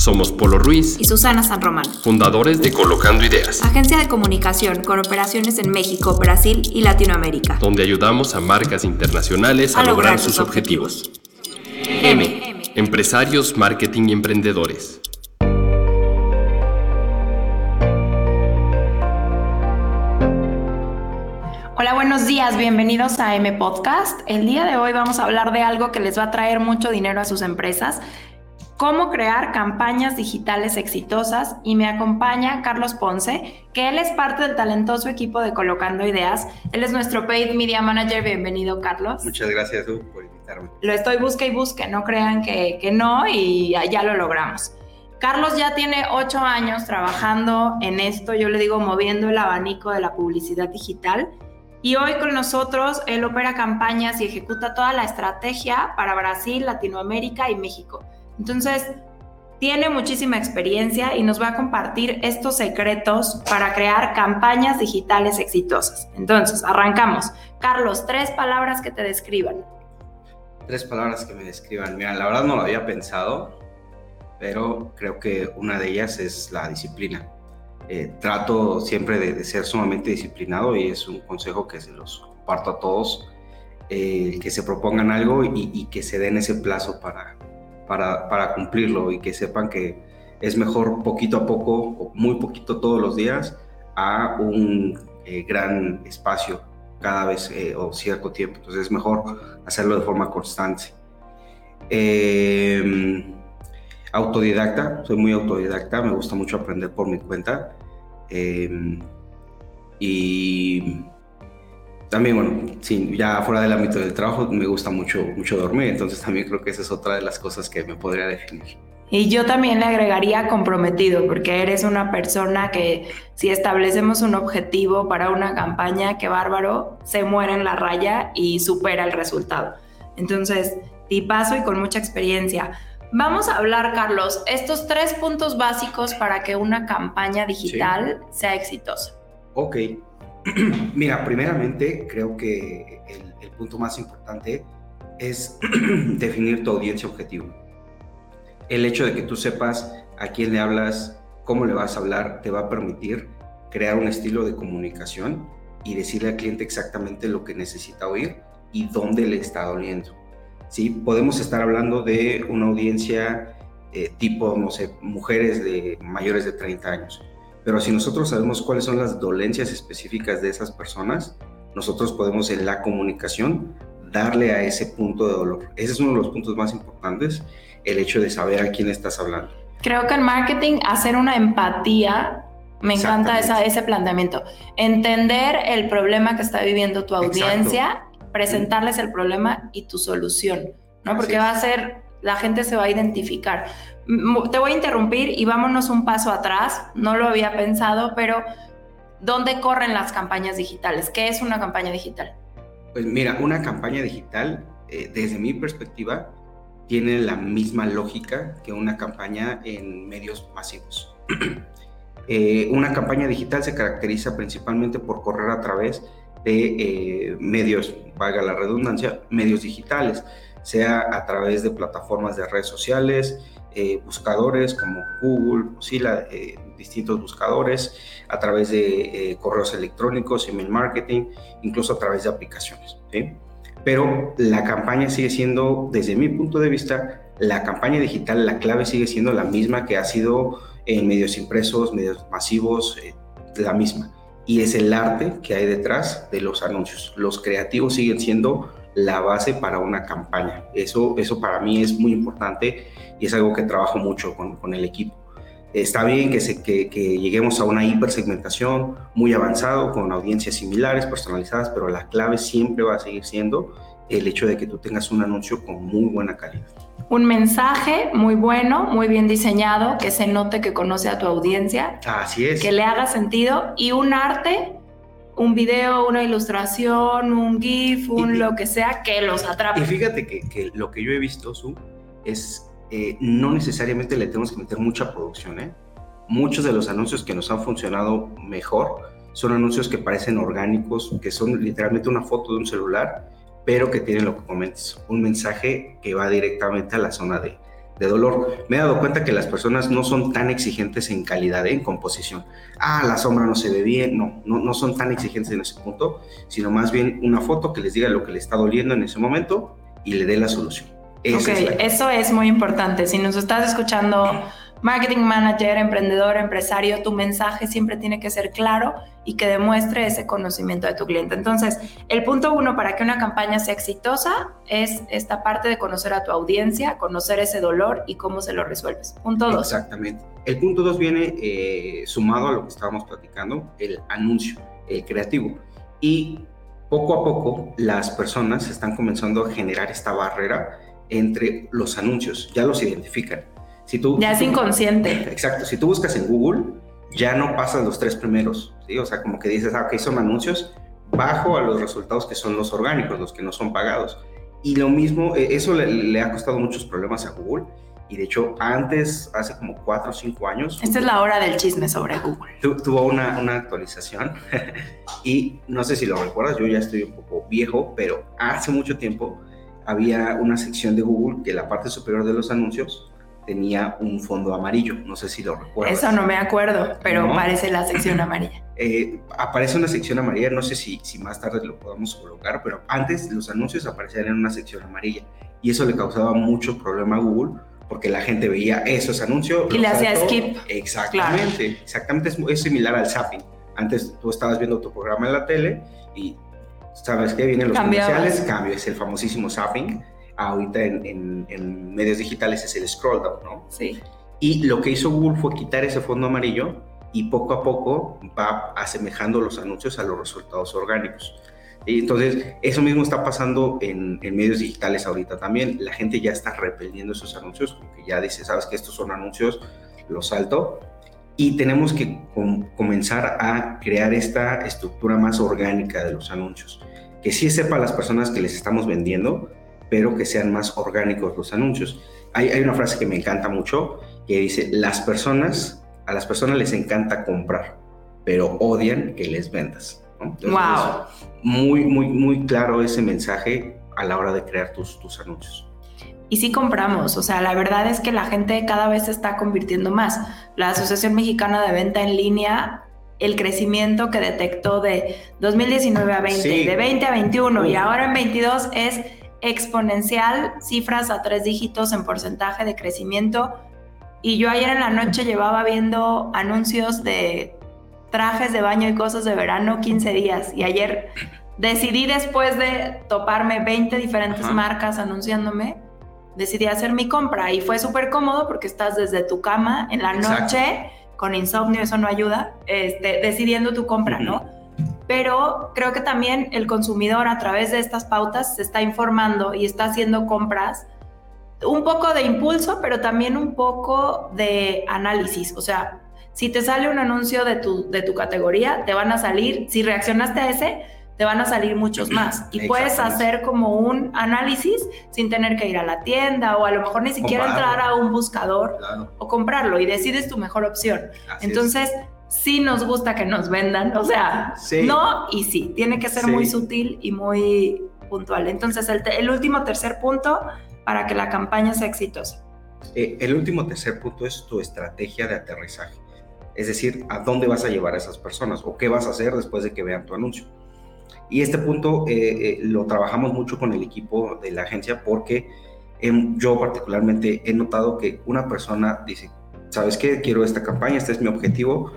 Somos Polo Ruiz y Susana San Román, fundadores de Colocando Ideas, agencia de comunicación con operaciones en México, Brasil y Latinoamérica, donde ayudamos a marcas internacionales a, lograr, sus objetivos. M. Empresarios, marketing y emprendedores. Hola, buenos días, bienvenidos a M Podcast. El día de hoy vamos a hablar de algo que les va a traer mucho dinero a sus empresas cómo crear campañas digitales exitosas y me acompaña Carlos Ponce, que él es parte del talentoso equipo de Colocando Ideas. Él es nuestro Paid Media Manager. Bienvenido, Carlos. Muchas gracias por invitarme. Lo estoy busque y busque, no crean que, que no y ya lo logramos. Carlos ya tiene ocho años trabajando en esto, yo le digo moviendo el abanico de la publicidad digital. Y hoy con nosotros él opera campañas y ejecuta toda la estrategia para Brasil, Latinoamérica y México. Entonces, tiene muchísima experiencia y nos va a compartir estos secretos para crear campañas digitales exitosas. Entonces, arrancamos. Carlos, tres palabras que te describan. Tres palabras que me describan. Mira, la verdad no lo había pensado, pero creo que una de ellas es la disciplina. Eh, trato siempre de, ser sumamente disciplinado y es un consejo que se los comparto a todos, eh, que se propongan algo y que se den ese plazo para, para, cumplirlo y que sepan que es mejor poquito a poco, muy poquito todos los días, a un eh, gran espacio cada vez eh, o cierto tiempo. Entonces es mejor hacerlo de forma constante. Em, autodidacta, soy muy autodidacta, me gusta mucho aprender por mi cuenta. Em, y también, bueno, sí, ya fuera del ámbito del trabajo me gusta mucho, mucho dormir, entonces también creo que esa es otra de las cosas que me podría definir. Y yo también le agregaría comprometido, porque eres una persona que si establecemos un objetivo para una campaña, que bárbaro, se muere en la raya y supera el resultado. Entonces, paso y con mucha experiencia. Vamos a hablar, Carlos, estos tres puntos básicos para que una campaña digital sea exitosa. Ok, Mira, primeramente creo que el, punto más importante es definir tu audiencia objetivo. El hecho de que tú sepas a quién le hablas, cómo le vas a hablar, te va a permitir crear un estilo de comunicación y decirle al cliente exactamente lo que necesita oír y dónde le está doliendo. ¿Sí? Podemos estar hablando de una audiencia eh, tipo, no sé, mujeres de mayores de 30 años pero si nosotros sabemos cuáles son las dolencias específicas de esas personas, nosotros podemos en la comunicación darle a ese punto de dolor. Ese es uno de los puntos más importantes, el hecho de saber a quién estás hablando. Creo que en marketing hacer una empatía, me encanta esa, ese planteamiento, entender el problema que está viviendo tu audiencia, presentarles el problema y tu solución, ¿no? Porque va a ser, la gente se va a identificar te voy a interrumpir y vámonos un paso atrás. No lo había pensado, pero ¿dónde corren las campañas digitales? ¿Qué es una campaña digital? Pues mira, una campaña digital, eh, desde mi perspectiva, tiene la misma lógica que una campaña en medios masivos. Eh, una campaña digital se caracteriza principalmente por correr a través de eh, medios, valga la redundancia, medios digitales, sea a través de plataformas de redes sociales, eh, buscadores como Google, Mozilla, eh, distintos buscadores, a través de eh, correos electrónicos, email marketing, incluso a través de aplicaciones. Pero la campaña sigue siendo, desde mi punto de vista, la campaña digital, la clave sigue siendo la misma que ha sido en medios impresos, medios masivos, la misma. Y es el arte que hay detrás de los anuncios. Los creativos siguen siendo la base para una campaña. Eso, eso para mí es muy importante y es algo que trabajo mucho con, con el equipo. Está bien que, se, que, que, lleguemos a una hipersegmentación muy avanzado con audiencias similares, personalizadas, pero la clave siempre va a seguir siendo el hecho de que tú tengas un anuncio con muy buena calidad. Un mensaje muy bueno, muy bien diseñado, que se note que conoce a tu audiencia. Así es. Que le haga sentido y un arte un video, una ilustración, un GIF, un lo que sea que los atrape. Y fíjate que, lo que yo he visto, Su, es eh, no necesariamente le tenemos que meter mucha producción. ¿eh? Muchos de los anuncios que nos han funcionado mejor son anuncios que parecen orgánicos, que son literalmente una foto de un celular, pero que tienen lo que comentas, un mensaje que va directamente a la zona de, de dolor. Me he dado cuenta que las personas no son tan exigentes en calidad, en composición. Ah, la sombra no se ve bien. No, no, no son tan exigentes en ese punto, sino más bien una foto que les diga lo que le está doliendo en ese momento y le dé la solución. ok, eso es muy importante. Si nos estás escuchando marketing manager, emprendedor, empresario, tu mensaje siempre tiene que ser claro y que demuestre ese conocimiento de tu cliente. Entonces, el punto uno para que una campaña sea exitosa es esta parte de conocer a tu audiencia, conocer ese dolor y cómo se lo resuelves. Punto dos. Exactamente. El punto dos viene eh, sumado a lo que estábamos platicando, el anuncio, el creativo. Y poco a poco las personas están comenzando a generar esta barrera entre los anuncios, ya los identifican ya es inconsciente. Exacto. Si tú buscas en Google, ya no pasas los tres primeros. ¿sí? O sea, como que dices, ah, ok, son anuncios, bajo a los resultados que son los orgánicos, los que no son pagados. Y lo mismo, eh, eso le, ha costado muchos problemas a Google. Y de hecho, antes, hace como cuatro o cinco años. Esta es la hora del chisme sobre Google. tuvo una, una actualización. y no sé si lo recuerdas, yo ya estoy un poco viejo, pero hace mucho tiempo había una sección de Google que la parte superior de los anuncios tenía un fondo amarillo. No sé si lo recuerdas. Eso no me acuerdo, pero aparece la sección amarilla. Eh, aparece una sección amarilla, no sé si, si más tarde lo podamos colocar, pero antes los anuncios aparecían en una sección amarilla y eso le causaba mucho problema a Google porque la gente veía esos anuncios. Y le hacía skip. Exactamente, exactamente es, similar al zapping. Antes tú estabas viendo tu programa en la tele y sabes que vienen los comerciales, cambio, es el famosísimo zapping ahorita en, medios digitales es el scroll down, ¿no? Sí. Y lo que hizo Google fue quitar ese fondo amarillo y poco a poco va asemejando los anuncios a los resultados orgánicos. Y entonces, eso mismo está pasando en, medios digitales ahorita también. La gente ya está repeliendo esos anuncios, porque ya dice, sabes que estos son anuncios, los salto. Y tenemos que comenzar a crear esta estructura más orgánica de los anuncios. Que sí sepa las personas que les estamos vendiendo, pero que sean más orgánicos los anuncios. Hay, hay una frase que me encanta mucho que dice, las personas, a las personas les encanta comprar, pero odian que les vendas. wow. muy, muy, muy claro ese mensaje a la hora de crear tus, tus anuncios. Y sí compramos, o sea, la verdad es que la gente cada vez se está convirtiendo más. La Asociación Mexicana de Venta en Línea el crecimiento que detectó de 2019 a 20, de 20 a 21 y ahora en 22 es exponencial, cifras a tres dígitos en porcentaje de crecimiento. Y yo ayer en la noche llevaba viendo anuncios de trajes de baño y cosas de verano 15 días. Y ayer decidí después de toparme 20 diferentes marcas anunciándome, decidí hacer mi compra y fue súper cómodo porque estás desde tu cama en la noche con insomnio, eso no ayuda, este, decidiendo tu compra, ¿no? Pero creo que también el consumidor a través de estas pautas se está informando y está haciendo compras un poco de impulso, pero también un poco de análisis. O sea, si te sale un anuncio de tu, de tu categoría, te van a salir, si reaccionaste a ese, te van a salir muchos más. Y puedes hacer como un análisis sin tener que ir a la tienda o a lo mejor ni siquiera entrar a un buscador o comprarlo y decides tu mejor opción. Entonces, sí nos gusta que nos vendan, o sea, no y sí, tiene que ser muy sutil y muy puntual. Entonces, el, último tercer punto para que la campaña sea exitosa. Eh, el último tercer punto es tu estrategia de aterrizaje. Es decir, a dónde vas a llevar a esas personas o qué vas a hacer después de que vean tu anuncio. Y este punto eh, eh, lo trabajamos mucho con el equipo de la agencia porque yo particularmente he notado que una persona dice, ¿sabes qué? Quiero esta campaña, este es mi objetivo,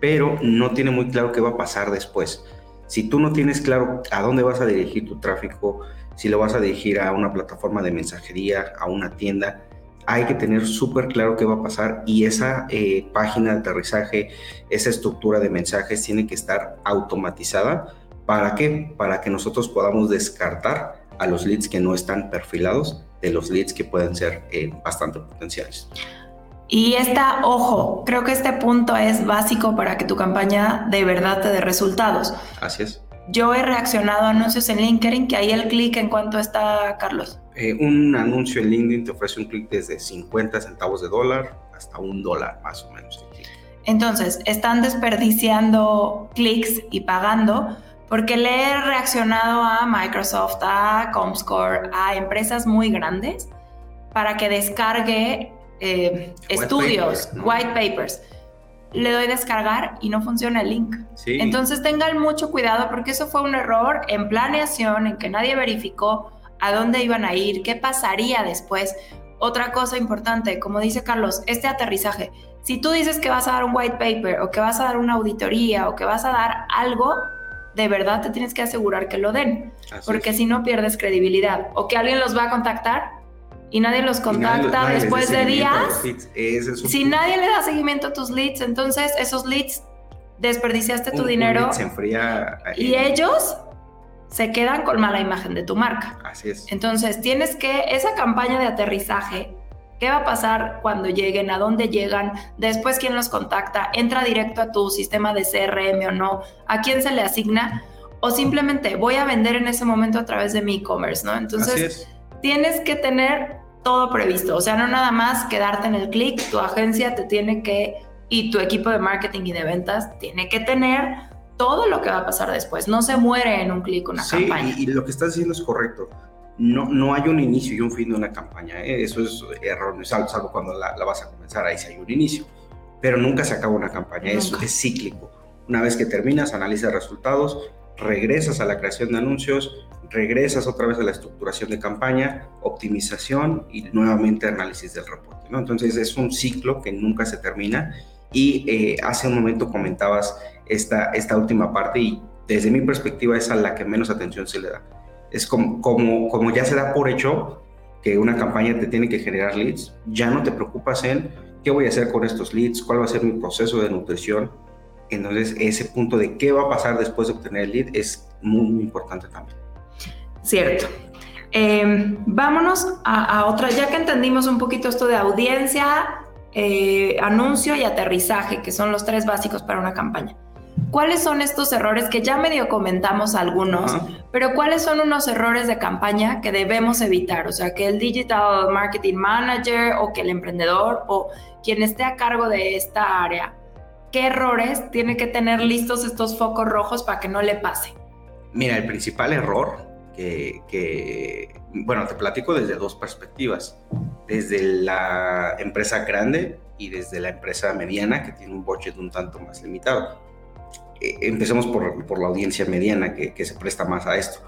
pero no tiene muy claro qué va a pasar después. Si tú no tienes claro a dónde vas a dirigir tu tráfico, si lo vas a dirigir a una plataforma de mensajería, a una tienda, hay que tener súper claro qué va a pasar y esa eh, página de aterrizaje, esa estructura de mensajes tiene que estar automatizada. ¿Para qué? Para que nosotros podamos descartar a los leads que no están perfilados de los leads que pueden ser eh, bastante potenciales. Y esta, ojo, creo que este punto es básico para que tu campaña de verdad te dé resultados. Así es. Yo he reaccionado a anuncios en LinkedIn, que ahí el clic en cuánto está, Carlos. Eh, un anuncio en LinkedIn te ofrece un clic desde 50 centavos de dólar hasta un dólar más o menos. Entonces, están desperdiciando clics y pagando porque le he reaccionado a Microsoft, a Comscore, a empresas muy grandes para que descargue eh, estudios, white papers. Le doy descargar y no funciona el link. Entonces tengan mucho cuidado porque eso fue un error en planeación, en que nadie verificó a dónde iban a ir, qué pasaría después. Otra cosa importante, como dice Carlos, este aterrizaje. Si tú dices que vas a dar un white paper o que vas a dar una auditoría o que vas a dar algo, de verdad te tienes que asegurar que lo den, porque si no pierdes credibilidad o que alguien los va a contactar y nadie los contacta después de días. Si nadie le da seguimiento a tus leads, entonces esos leads desperdiciaste tu dinero se enfría y ellos se quedan con mala imagen de tu marca. Así es. Entonces tienes que esa campaña de aterrizaje ¿Qué va a pasar cuando lleguen? ¿A dónde llegan? Después, ¿quién los contacta? ¿Entra directo a tu sistema de CRM o no? ¿A quién se le asigna? O simplemente voy a vender en ese momento a través de mi e-commerce, ¿no? Entonces, tienes que tener todo previsto. O sea, no nada más quedarte en el clic. Tu agencia te tiene que, y tu equipo de marketing y de ventas tiene que tener todo lo que va a pasar después. No se muere en un clic una campaña. Y, y lo que estás diciendo es correcto no, no hay un inicio y un fin de una campaña. ¿eh? Eso es erróneo, salvo, cuando la, vas a comenzar, ahí sí hay un inicio. Pero nunca se acaba una campaña, eso es cíclico. Una vez que terminas, analizas resultados, regresas a la creación de anuncios, regresas otra vez a la estructuración de campaña, optimización y nuevamente análisis del reporte. Entonces es un ciclo que nunca se termina y eh, hace un momento comentabas esta, esta última parte y desde mi perspectiva es a la que menos atención se le da es como, como, como ya se da por hecho que una campaña te tiene que generar leads, ya no te preocupas en qué voy a hacer con estos leads, cuál va a ser mi proceso de nutrición. Entonces, ese punto de qué va a pasar después de obtener el lead es muy, importante también. Cierto. Em, vámonos a, otra, ya que entendimos un poquito esto de audiencia, eh, anuncio y aterrizaje, que son los tres básicos para una campaña. ¿Cuáles son estos errores que ya medio comentamos algunos, pero cuáles son unos errores de campaña que debemos evitar? O sea, que el Digital Marketing Manager o que el emprendedor o quien esté a cargo de esta área, ¿qué errores tiene que tener listos estos focos rojos para que no le pase? Mira, el principal error que, que, bueno, te platico desde dos perspectivas, desde la empresa grande y desde la empresa mediana que tiene un budget un tanto más limitado eh, empecemos por, la audiencia mediana que, se presta más a esto.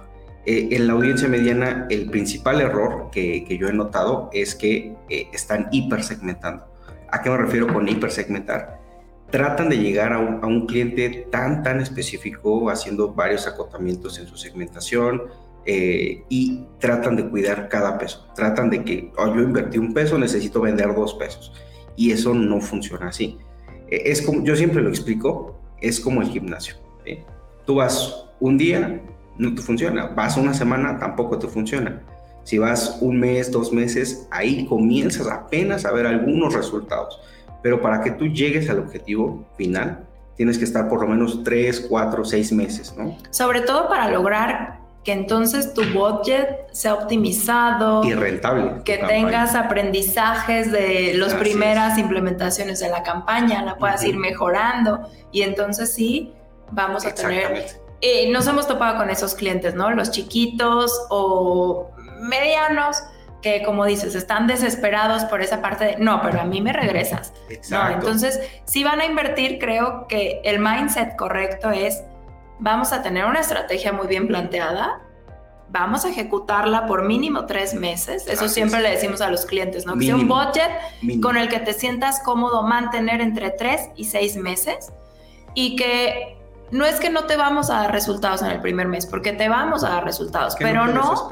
Eh, en la audiencia mediana, el principal error que, yo he notado es que eh, están hipersegmentando. ¿A qué me refiero con hipersegmentar? Tratan de llegar a un, cliente tan, tan específico, haciendo varios acotamientos en su segmentación, y tratan de cuidar cada peso. Tratan de que oh, yo invertí un peso, necesito vender dos pesos. Y eso no funciona así. es como, yo siempre lo explico, es como el gimnasio. Tú vas un día, no te funciona. Vas una semana, tampoco te funciona. Si vas un mes, dos meses, ahí comienzas apenas a ver algunos resultados. Pero para que tú llegues al objetivo final, tienes que estar por lo menos tres, cuatro, seis meses, ¿no? Sobre todo para lograr que entonces tu budget sea optimizado y rentable. Que tengas aprendizajes de las primeras implementaciones de la campaña, la puedas ir mejorando y entonces sí, vamos a tener... Eh, nos hemos topado con esos clientes, ¿no? Los chiquitos o medianos que como dices, están desesperados por esa parte de, no, pero a mí me regresas. No, entonces, si van a invertir, creo que el mindset correcto es, vamos a tener una estrategia muy bien planteada, vamos a ejecutarla por mínimo tres meses. Eso siempre le decimos a los clientes, ¿no? Que sea un budget con el que te sientas cómodo mantener entre tres y seis meses y que no es que no te vamos a dar resultados en el primer mes, porque te vamos a dar resultados, pero no,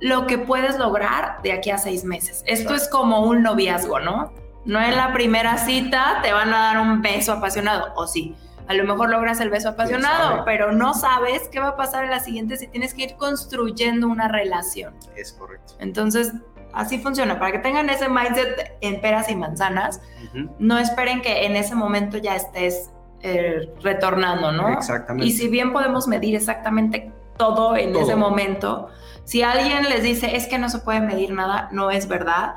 lo que puedes lograr de aquí a seis meses. Esto es como un noviazgo, ¿no? No en la primera cita te van a dar un beso apasionado, o sí a lo mejor logras el beso apasionado, pero no sabes qué va a pasar en la siguiente si tienes que ir construyendo una relación. Es correcto. Entonces, Así funciona. Para que tengan ese mindset en peras y manzanas, no esperen que en ese momento ya estés eh, retornando, ¿no? Exactamente. Y si bien podemos medir exactamente todo en ese momento, si alguien les dice es que no se puede medir nada, no es verdad.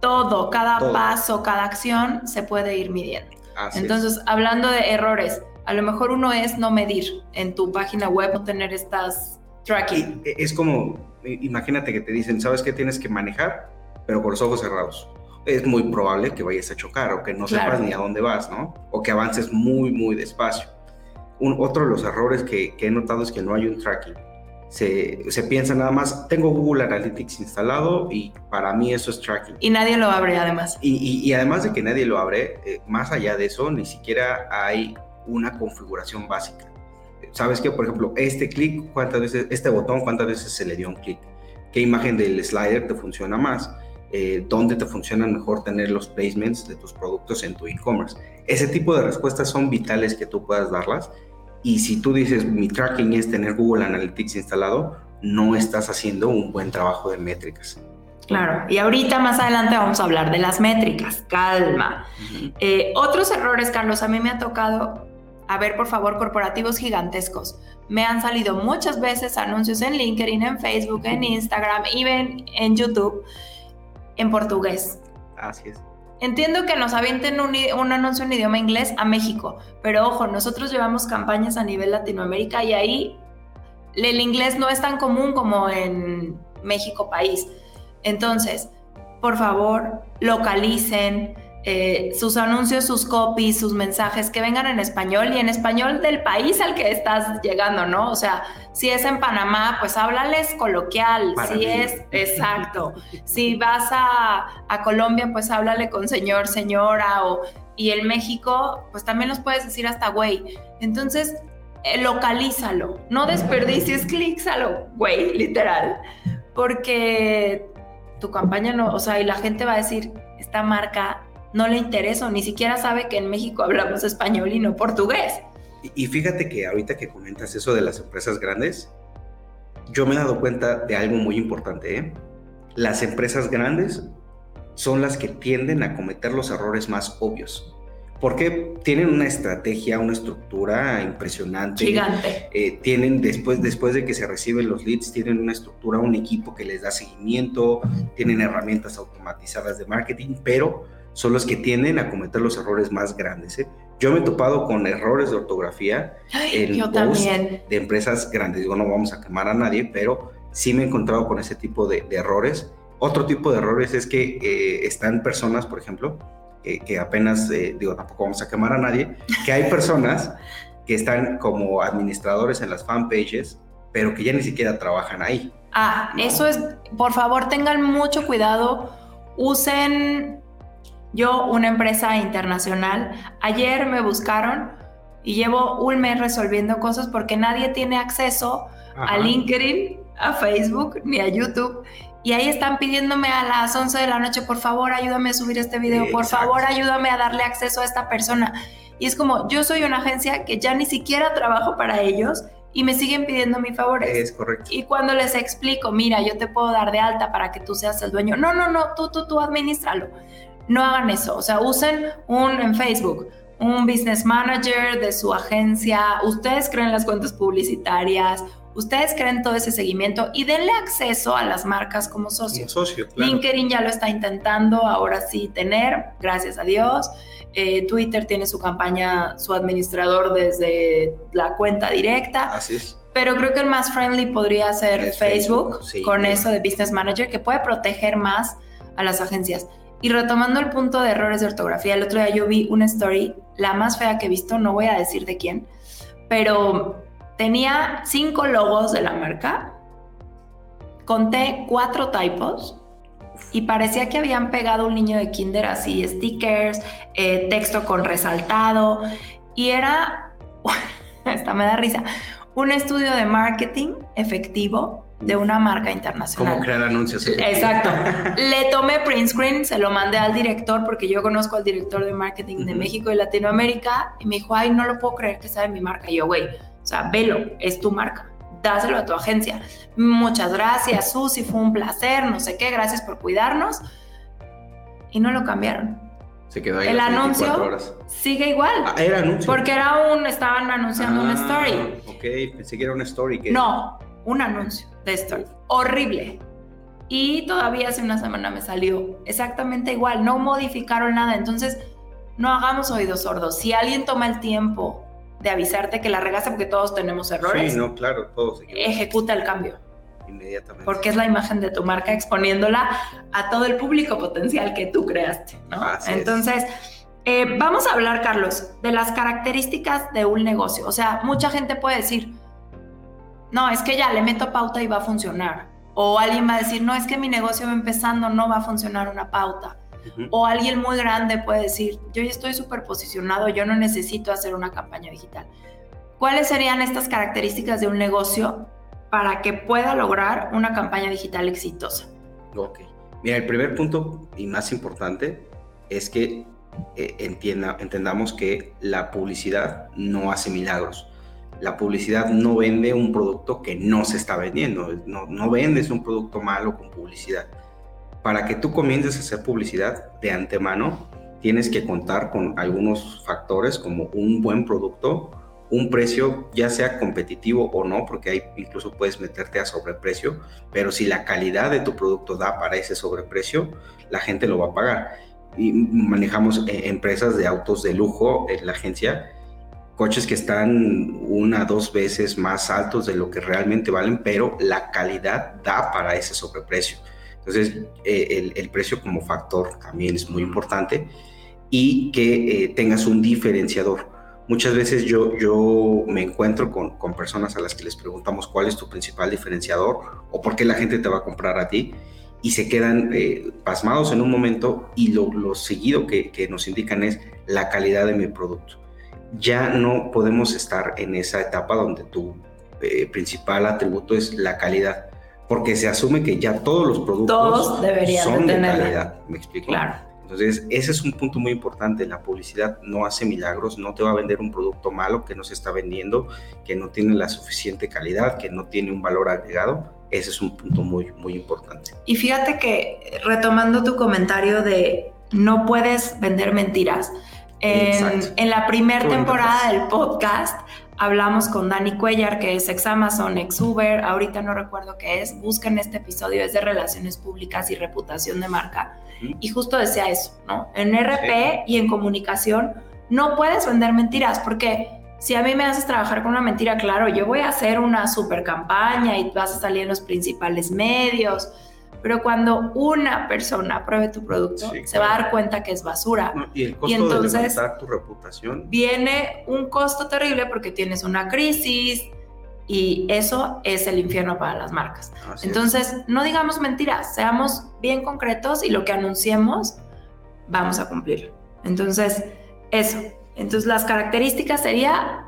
Todo, cada paso, cada acción se puede ir midiendo. Entonces, hablando de errores, a lo mejor uno es no medir en tu página web o tener estas tracking. Es como, imagínate que te dicen, ¿sabes qué tienes que manejar? Pero con los ojos cerrados. Es muy probable que vayas a chocar o que no sepas ni a dónde vas, ¿no? O que avances muy, muy despacio. Un, otro de los errores que, he notado es que no hay un tracking. Se, se, piensa nada más, tengo Google Analytics instalado y para mí eso es tracking. Y nadie lo abre además. Y, y, además de que nadie lo abre, eh, más allá de eso, ni siquiera hay una configuración básica. Sabes que, por ejemplo, este clic, cuántas veces, este botón, cuántas veces se le dio un clic, qué imagen del slider te funciona más, eh, dónde te funciona mejor tener los placements de tus productos en tu e-commerce. Ese tipo de respuestas son vitales que tú puedas darlas. Y si tú dices, mi tracking es tener Google Analytics instalado, no estás haciendo un buen trabajo de métricas. Claro, y ahorita más adelante vamos a hablar de las métricas, calma. Eh, otros errores, Carlos, a mí me ha tocado a ver, por favor, corporativos gigantescos. Me han salido muchas veces anuncios en LinkedIn, en Facebook, en Instagram y en YouTube en portugués. Así es. Entiendo que nos avienten un, un, anuncio en idioma inglés a México, pero ojo, nosotros llevamos campañas a nivel Latinoamérica y ahí el inglés no es tan común como en México país. Entonces, por favor, localicen, eh, sus anuncios, sus copies, sus mensajes que vengan en español y en español del país al que estás llegando, ¿no? O sea, si es en Panamá, pues háblales coloquial, si es, exacto, si vas a, a, Colombia, pues háblale con señor, señora, o, y en México, pues también los puedes decir hasta güey. Entonces, eh, localízalo, no desperdicies clics a lo güey, literal, porque tu campaña no, o sea, y la gente va a decir, esta marca no le interesa ni siquiera sabe que en México hablamos español y no portugués. Y, fíjate que ahorita que comentas eso de las empresas grandes, yo me he dado cuenta de algo muy importante. ¿eh? Las empresas grandes son las que tienden a cometer los errores más obvios. Porque tienen una estrategia, una estructura impresionante. Gigante. Eh, tienen, después, después de que se reciben los leads, tienen una estructura, un equipo que les da seguimiento, tienen herramientas automatizadas de marketing, pero son los que tienden a cometer los errores más grandes. ¿eh? Yo me he topado con errores de ortografía en yo también. de empresas grandes. Digo, no vamos a quemar a nadie, pero sí me he encontrado con ese tipo de, errores. Otro tipo de errores es que eh, están personas, por ejemplo, que apenas, eh, digo, tampoco vamos a quemar a nadie, que hay personas que están como administradores en las fanpages, pero que ya ni siquiera trabajan ahí. Ah, eso es, por favor, tengan mucho cuidado, usen yo, una empresa internacional, ayer me buscaron y llevo un mes resolviendo cosas porque nadie tiene acceso a LinkedIn, a Facebook ni a YouTube. Y ahí están pidiéndome a las 11 de la noche, por favor, ayúdame a subir este video, por favor, ayúdame a darle acceso a esta persona. Y es como, yo soy una agencia que ya ni siquiera trabajo para ellos y me siguen pidiendo mis favores. Es correcto. Y cuando les explico, mira, yo te puedo dar de alta para que tú seas el dueño. No, no, no, tú, tú, tú administralo no hagan eso. O sea, usen un en Facebook, un business manager de su agencia. Ustedes creen las cuentas publicitarias. Ustedes creen todo ese seguimiento y denle acceso a las marcas como socio. socio LinkedIn ya lo está intentando ahora sí tener, gracias a Dios. Eh, Twitter tiene su campaña, su administrador desde la cuenta directa. Así es. Pero creo que el más friendly podría ser Facebook, con eso de Business Manager, que puede proteger más a las agencias. Y retomando el punto de errores de ortografía, el otro día yo vi una story, la más fea que he visto, no voy a decir de quién, pero tenía cinco logos de la marca, conté cuatro typos y parecía que habían pegado un niño de kinder así, stickers, eh, texto con resaltado y era, esta me da risa, un estudio de marketing efectivo de una marca internacional. Como crear anuncios. Exacto. Le tomé print screen, se lo mandé al director porque yo conozco al director de marketing de México y Latinoamérica y me dijo, ay, no lo puedo creer que sabe mi marca. Y yo, güey, o sea, velo, es tu marca, dáselo a tu agencia. Muchas gracias, Susi, fue un placer, no sé qué, gracias por cuidarnos. Y no lo cambiaron. Se quedó ahí. El anuncio 24 horas. sigue igual. Ah, era anuncio. Porque era un, estaban anunciando una Ah, story. Ok, pensé que era una story. No, un anuncio de. Horrible. Y todavía hace una semana me salió exactamente igual. No modificaron nada. Entonces, no hagamos oídos sordos. Si alguien toma el tiempo de avisarte que la regaste porque todos tenemos errores, Sí, no, claro, todos ejecuta el cambio. inmediatamente. Porque es la imagen de tu marca exponiéndola a todo el público potencial que tú creaste. ¿no? Así es. Entonces, eh, vamos a hablar, Carlos, de las características de un negocio. O sea, mucha gente puede decir, no, es que ya le meto pauta y va a funcionar. O alguien va a decir, no, es que mi negocio va empezando, no va a funcionar una pauta. O alguien muy grande puede decir, yo ya estoy súper posicionado, yo no necesito hacer una campaña digital. ¿Cuáles serían estas características de un negocio para que pueda lograr una campaña digital exitosa? Ok. Mira, el primer punto y más importante es que eh, entienda, entendamos que la publicidad no hace milagros. La publicidad no vende un producto que no se está vendiendo. No, no vendes un producto malo con publicidad. Para que tú comiences a hacer publicidad de antemano, tienes que contar con algunos factores como un buen producto, un precio, ya sea competitivo o no, porque ahí incluso puedes meterte a sobreprecio, pero si la calidad de tu producto da para ese sobreprecio, la gente lo va a pagar. Y manejamos eh, empresas de autos de lujo en la agencia, coches que están una, dos veces más altos de lo que realmente valen, pero la calidad da para ese sobreprecio. Entonces, eh, el, el precio como factor también es muy importante y que eh, tengas un diferenciador. Muchas veces yo, yo me encuentro con, con personas a las que les preguntamos cuál es tu principal diferenciador o por qué la gente te va a comprar a ti y se quedan eh, pasmados en un momento y lo, lo seguido que, que nos indican es la calidad de mi producto. Ya no podemos estar en esa etapa donde tu eh, principal atributo es la calidad, porque se asume que ya todos los productos Todos deberían son de calidad. ¿Me explico? Claro. Entonces, ese es un punto muy importante. La publicidad no hace milagros, no te va a vender un producto malo que no se está vendiendo, que no tiene la suficiente calidad, que no tiene un valor agregado. Ese es un punto muy, muy importante. Y fíjate que retomando tu comentario de no puedes vender mentiras, en, la primera temporada del podcast hablamos con Dani Cuellar, que es ex Amazon, ex Uber, ahorita no recuerdo qué es, busquen este episodio, es de relaciones públicas y reputación de marca. Y justo decía eso, ¿no? En RP y en comunicación no puedes vender mentiras porque si a mí me haces trabajar con una mentira, claro, yo voy a hacer una super campaña y vas a salir en los principales medios, pero cuando una persona pruebe tu producto, Sí, se va a claro. dar cuenta que es basura. Y el costo entonces- de tu reputación. Viene un costo terrible porque tienes una crisis y eso es el infierno para las marcas. así es. Entonces, no digamos mentiras, seamos bien concretos y lo que anunciemos, vamos a cumplirlo. Entonces, eso. Entonces, las características sería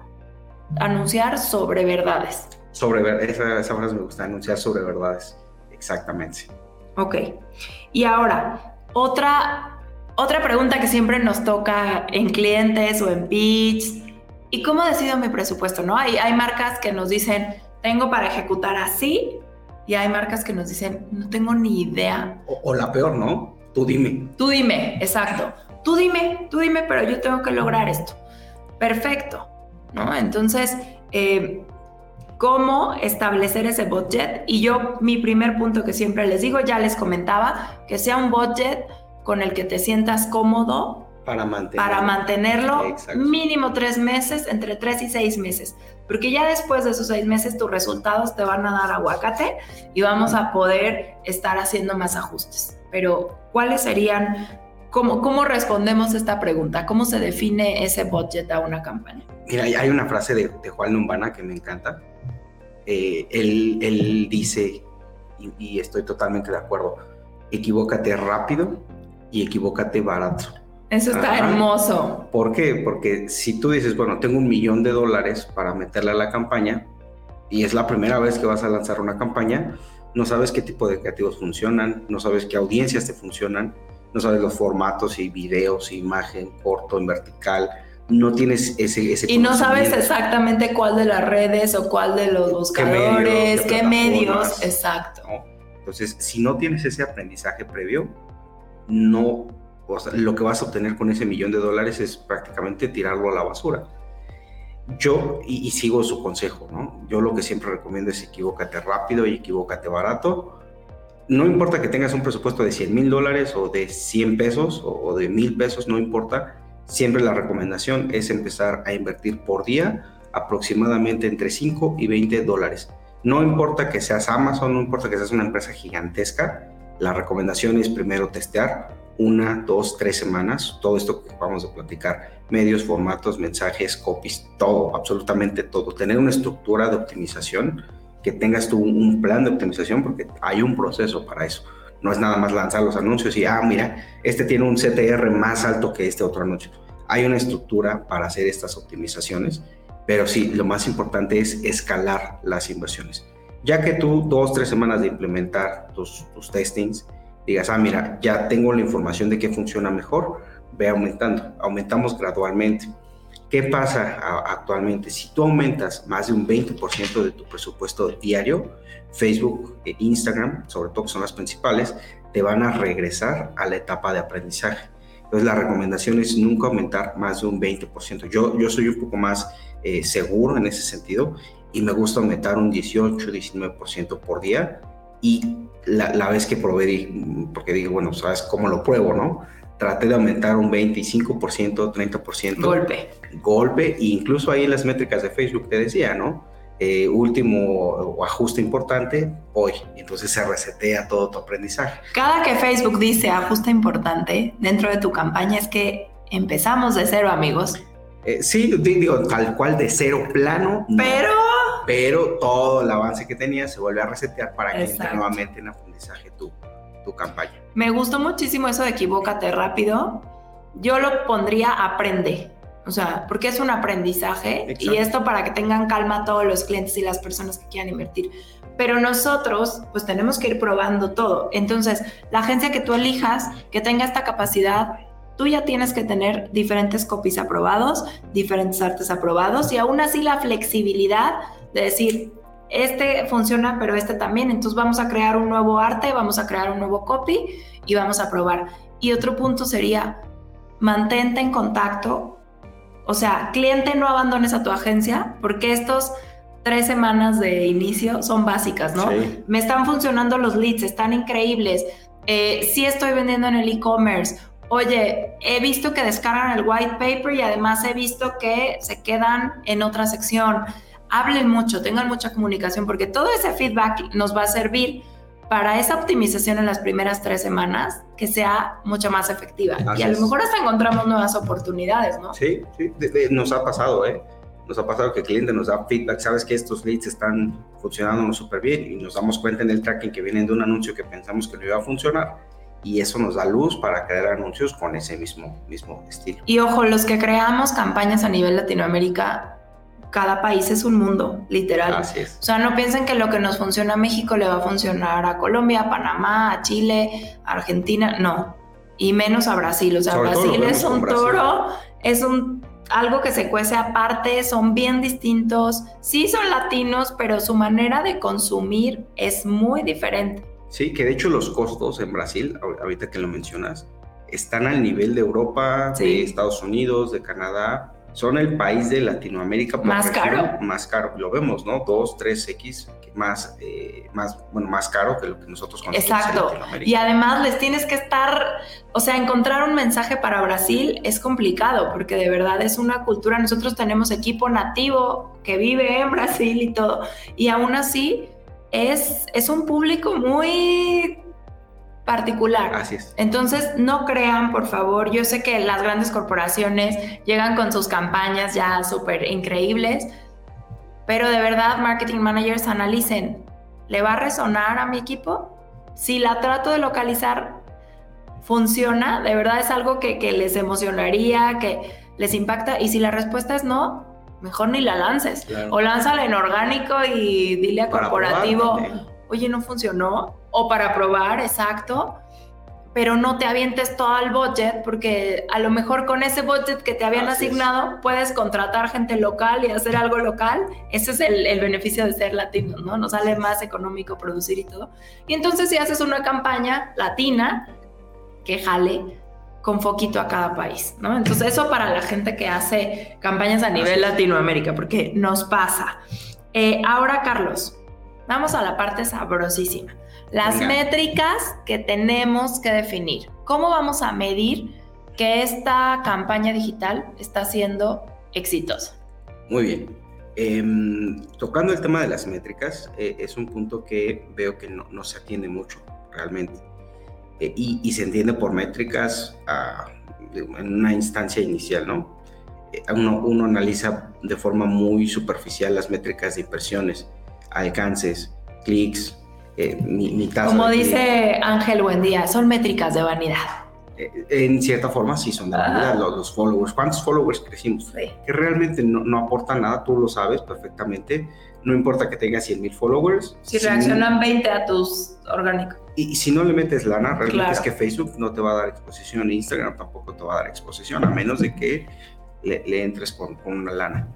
anunciar sobre verdades. sobre esa, esa frase me gusta, anunciar sobre verdades. Exactamente. Ok. Y ahora, otra, otra pregunta que siempre nos toca en clientes o en pitch. ¿Y cómo decido mi presupuesto? ¿no? Hay, hay marcas que nos dicen, tengo para ejecutar así, y hay marcas que nos dicen, no tengo ni idea. O, o la peor, ¿no? Tú dime. Tú dime, exacto. Tú dime, tú dime, pero yo tengo que lograr esto. Perfecto, ¿no? Entonces, eh, ¿cómo establecer ese budget? Y yo, mi primer punto que siempre les digo, ya les comentaba, que sea un budget con el que te sientas cómodo Para mantener. para mantenerlo Exacto. mínimo tres meses, entre tres y seis meses. Porque ya después de esos seis meses tus resultados te van a dar aguacate y vamos a poder estar haciendo más ajustes. Pero, ¿cuáles serían, cómo, cómo respondemos esta pregunta? ¿Cómo se define ese budget a una campaña? Mira, hay- una frase de, de Juan Lombana que me encanta. Eh, él, él dice, y, y estoy totalmente de acuerdo, equivócate rápido y equivócate barato. Eso está Ajá. hermoso. ¿Por qué? Porque si tú dices, bueno, tengo un millón de dólares para meterle a la campaña y es la primera vez que vas a lanzar una campaña, no sabes qué tipo de creativos funcionan, no sabes qué audiencias te funcionan, no sabes los formatos y videos, imagen, corto, en vertical, no tienes ese... ese y no sabes exactamente cuál de las redes o cuál de los buscadores, qué medios, exacto. Entonces, si no tienes ese aprendizaje previo, no, o sea, lo que vas a obtener con ese millón de dólares es prácticamente tirarlo a la basura. Yo, y, sigo su consejo, ¿no? Yo lo que siempre recomiendo es equivócate rápido y equivócate barato. No importa que tengas un presupuesto de 100 mil dólares o de 100 pesos o, o de mil pesos, no importa Siempre la recomendación es empezar a invertir por día aproximadamente entre 5 y 20 dólares. No importa que seas Amazon, no importa que seas una empresa gigantesca, la recomendación es primero testear una, dos, tres semanas, todo esto que vamos a platicar, medios, formatos, mensajes, copies, todo, absolutamente todo. Tener una estructura de optimización, que tengas tú un plan de optimización, porque hay un proceso para eso. No es nada más lanzar los anuncios y, ah, mira, este tiene un CTR más alto que este otro anuncio. Hay una estructura para hacer estas optimizaciones, pero sí, lo más importante es escalar las inversiones. Ya que tú dos, tres semanas de implementar tus, tus testings, digas, ah, mira, ya tengo la información de qué funciona mejor, ve aumentando, aumentamos gradualmente. ¿Qué pasa actualmente? Si tú aumentas más de un 20% de tu presupuesto diario, Facebook e Instagram, sobre todo que son las principales, te van a regresar a la etapa de aprendizaje. Entonces la recomendación es nunca aumentar más de un 20%. Yo, yo soy un poco más eh, seguro en ese sentido y me gusta aumentar un 18, 19% por día. Y la, la, vez que probé, porque digo, bueno, ¿sabes cómo lo pruebo, no? traté de aumentar un 25%, 30%. Golpe. Golpe, e incluso ahí en las métricas de Facebook te decía, ¿no? Eh, último ajuste importante, hoy. Entonces se resetea todo tu aprendizaje. Cada que Facebook dice ajuste importante dentro de tu campaña es que empezamos de cero, amigos. Eh, sí, digo, tal cual de cero plano. Pero... Pero todo el avance que tenía se vuelve a resetear para que entre nuevamente en aprendizaje tú tu campaña. Me gustó muchísimo eso de equivócate rápido. Yo lo pondría aprende. O sea, porque es un aprendizaje y esto para que tengan calma todos los clientes y las personas que quieran invertir. Pero nosotros, pues tenemos que ir probando todo. Entonces, la agencia que tú elijas, que tenga esta capacidad, tú ya tienes que tener diferentes copies aprobados, diferentes artes aprobados y aún así la flexibilidad de decir, este funciona, pero este también. Entonces vamos a crear un nuevo arte, vamos a crear un nuevo copy y vamos a probar. Y otro punto sería, mantente en contacto. O sea, cliente, no abandones a tu agencia porque estos tres semanas de inicio son básicas, ¿no? Me están funcionando los leads, están increíbles. Eh, sí estoy vendiendo en el e-commerce. Oye, he visto que descargan el white paper y además he visto que se quedan en otra sección hablen mucho, tengan mucha comunicación, porque todo ese feedback nos va a servir para esa optimización en las primeras tres semanas que sea mucho más efectiva. y a lo mejor hasta encontramos nuevas oportunidades, ¿no? Sí, sí, nos ha pasado, ¿eh? Nos ha pasado que el cliente nos da feedback, sabes que estos leads están funcionando súper bien y nos damos cuenta en el tracking que vienen de un anuncio que pensamos que no iba a funcionar y eso nos da luz para crear anuncios con ese mismo, mismo estilo. Y ojo, los que creamos campañas a nivel Latinoamérica, cada país es un mundo, literal. Así es. O sea, no piensen que lo que nos funciona a México le va a funcionar a Colombia, a Panamá, a Chile, a Argentina, no. Y menos a Brasil. O sea, Brasil es un toro, es un algo que se cuece aparte, son bien distintos. Sí son latinos, pero su manera de consumir es muy diferente. Sí, que de hecho los costos en Brasil, ahorita que lo mencionas, están al nivel de Europa, de Estados Unidos, de Canadá son el país de Latinoamérica más caro. Más caro, lo vemos, ¿no? 2, 3X más, eh, más, bueno, más caro que lo que nosotros conocemos. Exacto. y además les tienes que estar, o sea, encontrar un mensaje para Brasil es complicado porque de verdad es una cultura. Nosotros tenemos equipo nativo que vive en Brasil y todo. Y aún así es, es un público muy particular. Así es. Entonces, no crean, por favor. Yo sé que las grandes corporaciones llegan con sus campañas ya súper increíbles, pero de verdad, marketing managers analicen, ¿le va a resonar a mi equipo? Si la trato de localizar, ¿funciona? ¿De verdad es algo que, les emocionaría, que les impacta? Y si la respuesta es no, mejor ni la lances. O lánzala en orgánico y dile a corporativo, oye, no funcionó o para probar, exacto. pero no te avientes todo el budget porque a lo mejor con ese budget que te habían asignado puedes contratar gente local y hacer algo local. Ese es el, beneficio de ser latino, ¿no? Nos sale más económico producir y todo. Y entonces si haces una campaña latina que jale con foquito a cada país, ¿no? Entonces eso para la gente que hace campañas a nivel Latinoamérica, porque nos pasa. Eh, ahora, Carlos, vamos a la parte sabrosísima. Las métricas que tenemos que definir. ¿Cómo vamos a medir que esta campaña digital está siendo exitosa? Muy bien. Em, tocando el tema de las métricas, eh, es un punto que veo que no, se atiende mucho realmente. Eh, y, se entiende por métricas ah, en una instancia inicial, ¿no? Eh, uno, uno, analiza de forma muy superficial las métricas de impresiones, alcances, clics, eh, mi, Como dice Ángel Buendía, son métricas de vanidad. Eh, en cierta forma sí son de vanidad, los, followers. ¿Cuántos followers crecimos? Que realmente no, no aportan nada, tú lo sabes perfectamente. No importa que tengas 100 mil followers. Si, reaccionan 20 a tus orgánicos. Y, si no le metes lana, realmente es que Facebook no te va a dar exposición, Instagram tampoco te va a dar exposición, a menos de que le, entres con, con, una lana.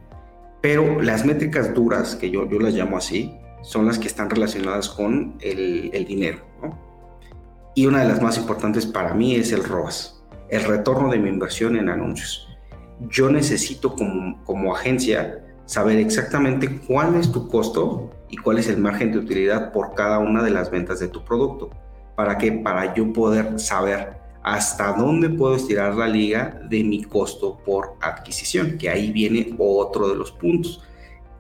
Pero las métricas duras, que yo, yo las llamo así, son las que están relacionadas con el, dinero. Y una de las más importantes para mí es el ROAS, el retorno de mi inversión en anuncios. Yo necesito como, como agencia saber exactamente cuál es tu costo y cuál es el margen de utilidad por cada una de las ventas de tu producto. ¿Para qué? Para yo poder saber hasta dónde puedo estirar la liga de mi costo por adquisición, que ahí viene otro de los puntos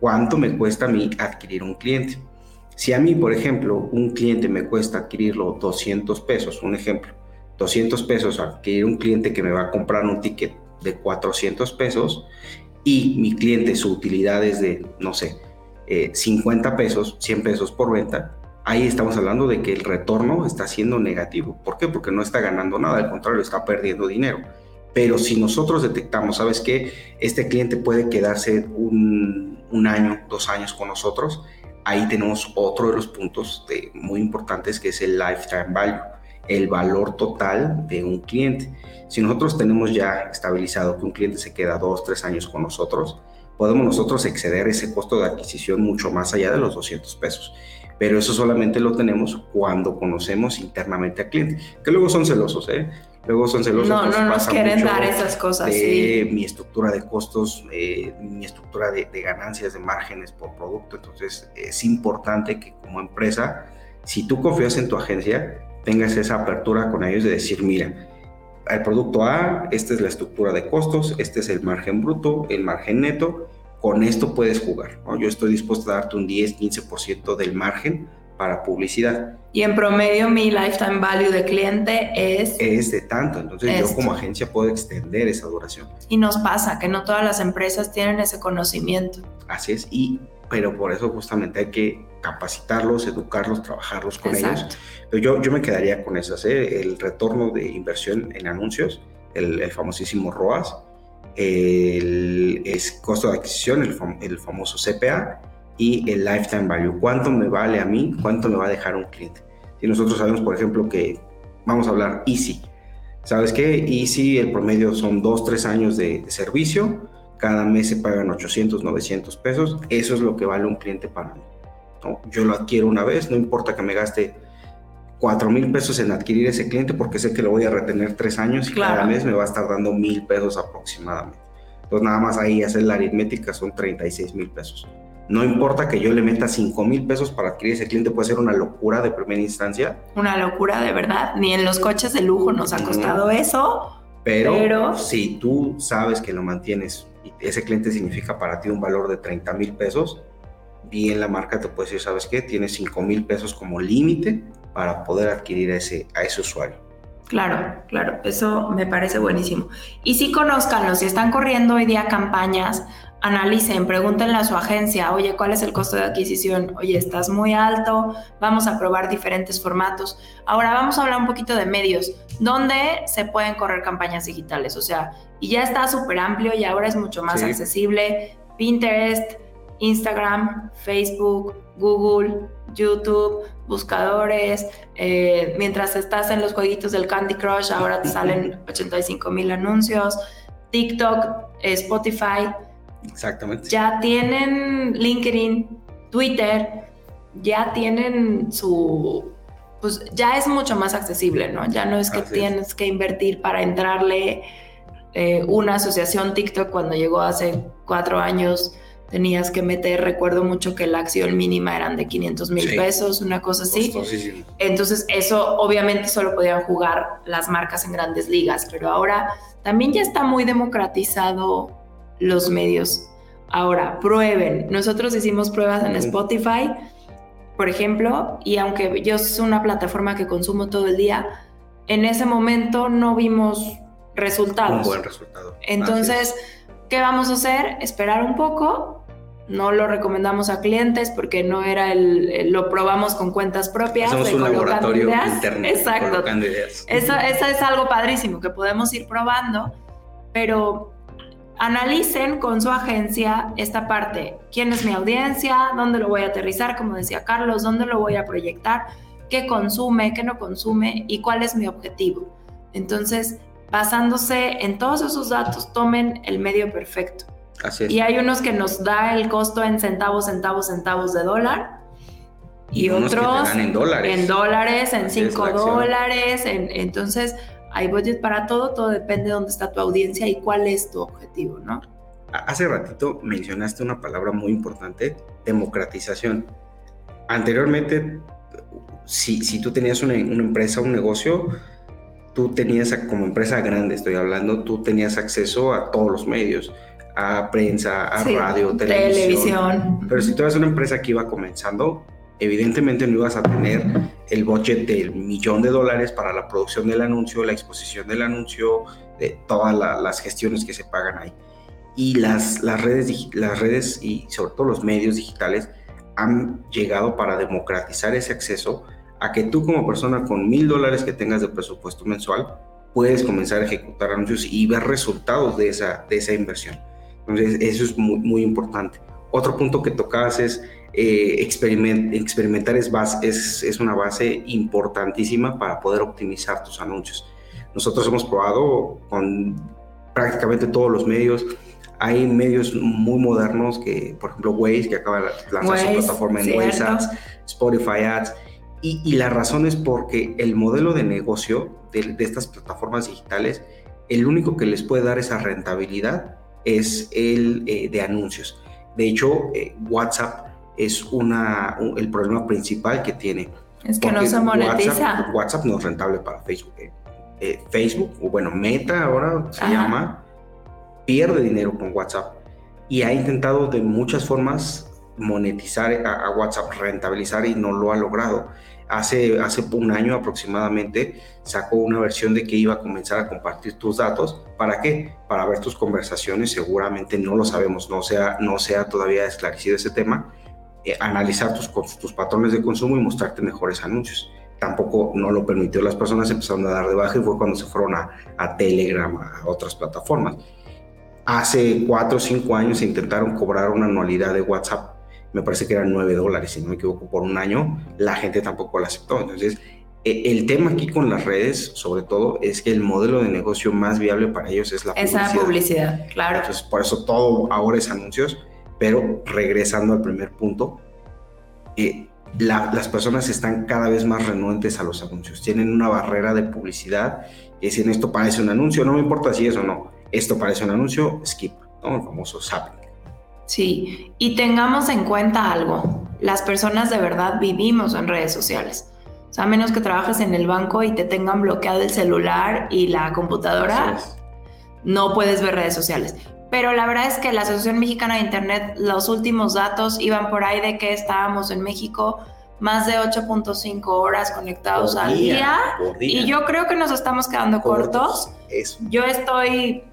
cuánto me cuesta a mí adquirir un cliente. Si a mí, por ejemplo, un cliente me cuesta adquirirlo 200 pesos, un ejemplo, 200 pesos adquirir un cliente que me va a comprar un ticket de 400 pesos y mi cliente su utilidad es de, no sé, 50 eh, pesos, 100 pesos por venta, ahí estamos hablando de que el retorno está siendo negativo. ¿Por qué? Porque no está ganando nada, al contrario, está perdiendo dinero. Pero si nosotros detectamos, ¿sabes qué? Este cliente puede quedarse un, un año, dos años con nosotros, ahí tenemos otro de los puntos de, muy importantes que es el lifetime value, el valor total de un cliente. Si nosotros tenemos ya estabilizado que un cliente se queda dos, tres años con nosotros, podemos nosotros exceder ese costo de adquisición mucho más allá de los 200 pesos. Pero eso solamente lo tenemos cuando conocemos internamente al cliente, que luego son celosos, ¿eh? Luego son celosos. No, no nos quieren dar esas cosas. De mi estructura de costos, eh, mi estructura de, ganancias, de márgenes por producto. Entonces es importante que como empresa, si tú confías en tu agencia, tengas esa apertura con ellos de decir, mira, el producto A, esta es la estructura de costos, este es el margen bruto, el margen neto, con esto puedes jugar. Yo estoy dispuesto a darte un 10, 15% del margen para publicidad. Y en promedio mi lifetime value de cliente es... Es de tanto, entonces yo como agencia puedo extender esa duración. Y nos pasa que no todas las empresas tienen ese conocimiento. Así es, y pero por eso justamente hay que capacitarlos, educarlos, trabajarlos con ellos. Pero yo, yo me quedaría con esas, ¿eh? el retorno de inversión en anuncios, el, famosísimo ROAS, el, costo de adquisición, el, el famoso CPA, y el lifetime value. ¿Cuánto me vale a mí? ¿Cuánto me va a dejar un cliente? Si nosotros sabemos, por ejemplo, que vamos a hablar Easy. ¿Sabes qué? Easy, el promedio son 2, 3 años de, servicio. Cada mes se pagan 800, 900 pesos. Eso es lo que vale un cliente para mí. Yo lo adquiero una vez, no importa que me gaste 4 mil pesos en adquirir ese cliente porque sé que lo voy a retener 3 años y cada mes me va a estar dando mil pesos aproximadamente. Entonces nada más ahí hacer la aritmética son 36 mil pesos. No importa que yo le meta 5 mil pesos para adquirir ese cliente, puede ser una locura de primera instancia. Una locura de verdad. Ni en los coches de lujo nos ha costado eso. Pero, si tú sabes que lo mantienes y ese cliente significa para ti un valor de 30 mil pesos, bien la marca te puede decir, ¿sabes qué? Tienes 5 mil pesos como límite para poder adquirir a ese, a ese usuario. Claro, claro, eso me parece buenísimo. Y si conozcanlo, si están corriendo hoy día campañas, analicen, pregúntenle a su agencia, oye, ¿cuál es el costo de adquisición? Oye, estás muy alto, vamos a probar diferentes formatos. Ahora vamos a hablar un poquito de medios, ¿dónde se pueden correr campañas digitales? O sea, y ya está súper amplio y ahora es mucho más accesible. Pinterest, Instagram, Facebook, Google, YouTube, buscadores. Eh, mientras estás en los jueguitos del Candy Crush, ahora te salen 85 mil anuncios. TikTok, Spotify. Exactamente. Ya tienen LinkedIn, Twitter, ya tienen su... Pues ya es mucho más accesible, ¿no? Ya no es que tienes que invertir para entrarle eh, una asociación TikTok cuando llegó hace cuatro años tenías que meter, recuerdo mucho que la acción mínima eran de 500 mil pesos, una cosa así. Entonces eso obviamente solo podían jugar las marcas en grandes ligas, pero ahora también ya está muy democratizado los medios. Ahora, prueben. Nosotros hicimos pruebas en Spotify, por ejemplo, y aunque yo es una plataforma que consumo todo el día, en ese momento no vimos resultados. Un buen resultado. Entonces, ¿qué vamos a hacer? Esperar un poco. No lo recomendamos a clientes porque no era el, lo probamos con cuentas propias. Somos un laboratorio interno. Exacto. Eso, eso es algo padrísimo que podemos ir probando, pero analicen con su agencia esta parte. ¿Quién es mi audiencia? ¿Dónde lo voy a aterrizar? Como decía Carlos, ¿dónde lo voy a proyectar? ¿Qué consume? ¿Qué no consume? ¿Y cuál es mi objetivo? Entonces, basándose en todos esos datos, tomen el medio perfecto. Así es. Y hay unos que nos da el costo en centavos, centavos, centavos de dólar. Y, otros en dólares. En dólares, en 5 dólares. entonces, hay budget para todo, todo depende de dónde está tu audiencia y cuál es tu objetivo, ¿no? Hace ratito mencionaste una palabra muy importante, democratización. Anteriormente, si, si tú tenías una, una empresa, un negocio, tú tenías, como empresa grande estoy hablando, tú tenías acceso a todos los medios, a prensa, a radio, televisión. Pero si tú eras una empresa que iba comenzando, evidentemente no ibas a tener el budget del millón de dólares para la producción del anuncio, la exposición del anuncio, de todas las gestiones que se pagan ahí. Y las, las, redes, las redes y sobre todo los medios digitales han llegado para democratizar ese acceso a que tú como persona con mil dólares que tengas de presupuesto mensual puedes comenzar a ejecutar anuncios y ver resultados de esa, de esa inversión. Entonces, eso es muy, muy importante. Otro punto que tocabas es eh, experimentar es, base, es, es, una base importantísima para poder optimizar tus anuncios. Nosotros hemos probado con prácticamente todos los medios. Hay medios muy modernos que, por ejemplo, Waze, que acaba de lanzar su plataforma en Waze Ads, Spotify Ads, y, la razón es porque el modelo de negocio de, estas plataformas digitales, el único que les puede dar esa rentabilidad es el eh, de anuncios. De hecho, eh, WhatsApp es una, el problema principal que tiene. Es que no se monetiza. WhatsApp, no es rentable para Facebook. Eh. Facebook, o bueno, Meta ahora se llama, pierde dinero con WhatsApp y ha intentado de muchas formas monetizar a, WhatsApp, rentabilizar y no lo ha logrado. Hace, hace un año aproximadamente sacó una versión de que iba a comenzar a compartir tus datos. ¿Para qué? Para ver tus conversaciones. Seguramente no lo sabemos, no sea, no sea todavía esclarecido ese tema. Eh, analizar tus, tus patrones de consumo y mostrarte mejores anuncios. Tampoco no lo permitió las personas, empezaron a dar de baja y fue cuando se fueron a, a Telegram, a otras plataformas. Hace cuatro o cinco años se intentaron cobrar una anualidad de WhatsApp me parece que eran 9 dólares, si no me equivoco, por un año, la gente tampoco la aceptó. Entonces, e, el tema aquí con las redes, sobre todo, es que el modelo de negocio más viable para ellos es la publicidad. Esa publicidad, claro. Entonces, por eso todo ahora es anuncios, pero regresando al primer punto, eh, las personas están cada vez más renuentes a los anuncios. Tienen una barrera de publicidad y dicen esto parece un anuncio, no me importa si es o no, esto parece un anuncio, skip, ¿no? el famoso zapping. Sí, y tengamos en cuenta algo, las personas de verdad vivimos en redes sociales. O sea, a menos que trabajes en el banco y te tengan bloqueado el celular y la computadora, no puedes ver redes sociales. Pero la verdad es que la Asociación Mexicana de Internet, los últimos datos iban por ahí de que estábamos en México más de 8.5 horas conectados al día, Y yo creo que nos estamos quedando cortos. Yo estoy